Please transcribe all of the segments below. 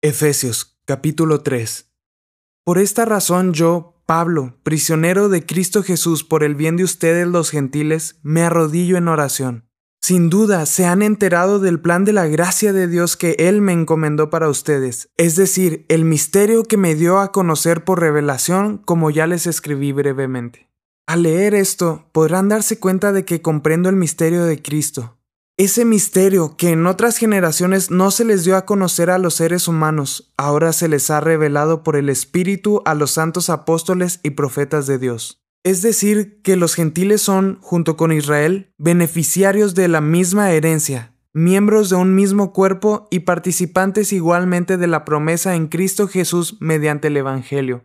Efesios capítulo 3 Por esta razón yo, Pablo, prisionero de Cristo Jesús por el bien de ustedes los gentiles, me arrodillo en oración. Sin duda se han enterado del plan de la gracia de Dios que Él me encomendó para ustedes, es decir, el misterio que me dio a conocer por revelación, como ya les escribí brevemente. Al leer esto, podrán darse cuenta de que comprendo el misterio de Cristo, ese misterio que en otras generaciones no se les dio a conocer a los seres humanos, ahora se les ha revelado por el Espíritu a los santos apóstoles y profetas de Dios. Es decir, que los gentiles son, junto con Israel, beneficiarios de la misma herencia, miembros de un mismo cuerpo y participantes igualmente de la promesa en Cristo Jesús mediante el Evangelio.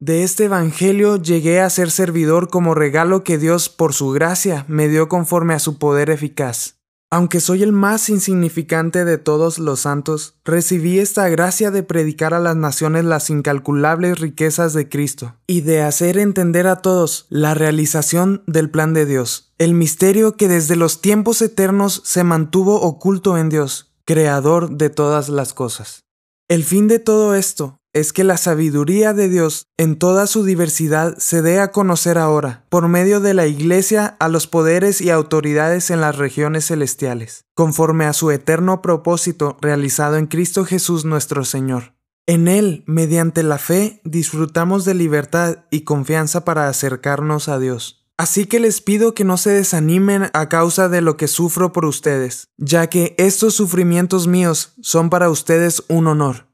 De este Evangelio llegué a ser servidor como regalo que Dios, por su gracia, me dio conforme a su poder eficaz. Aunque soy el más insignificante de todos los santos, recibí esta gracia de predicar a las naciones las incalculables riquezas de Cristo y de hacer entender a todos la realización del plan de Dios, el misterio que desde los tiempos eternos se mantuvo oculto en Dios, creador de todas las cosas. El fin de todo esto es que la sabiduría de Dios en toda su diversidad se dé a conocer ahora, por medio de la Iglesia, a los poderes y autoridades en las regiones celestiales, conforme a su eterno propósito realizado en Cristo Jesús nuestro Señor. En Él, mediante la fe, disfrutamos de libertad y confianza para acercarnos a Dios. Así que les pido que no se desanimen a causa de lo que sufro por ustedes, ya que estos sufrimientos míos son para ustedes un honor.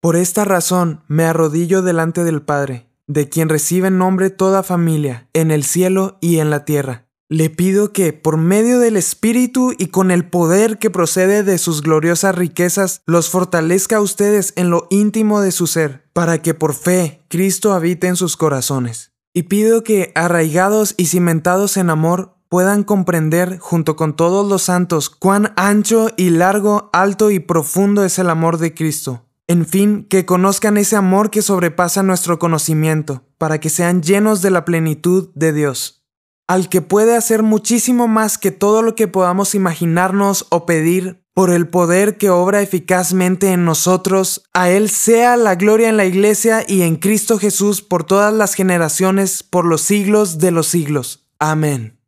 Por esta razón me arrodillo delante del Padre, de quien recibe nombre toda familia, en el cielo y en la tierra. Le pido que, por medio del Espíritu y con el poder que procede de sus gloriosas riquezas, los fortalezca a ustedes en lo íntimo de su ser, para que por fe Cristo habite en sus corazones. Y pido que, arraigados y cimentados en amor, puedan comprender, junto con todos los santos, cuán ancho y largo, alto y profundo es el amor de Cristo en fin, que conozcan ese amor que sobrepasa nuestro conocimiento, para que sean llenos de la plenitud de Dios, al que puede hacer muchísimo más que todo lo que podamos imaginarnos o pedir por el poder que obra eficazmente en nosotros, a Él sea la gloria en la Iglesia y en Cristo Jesús por todas las generaciones, por los siglos de los siglos. Amén.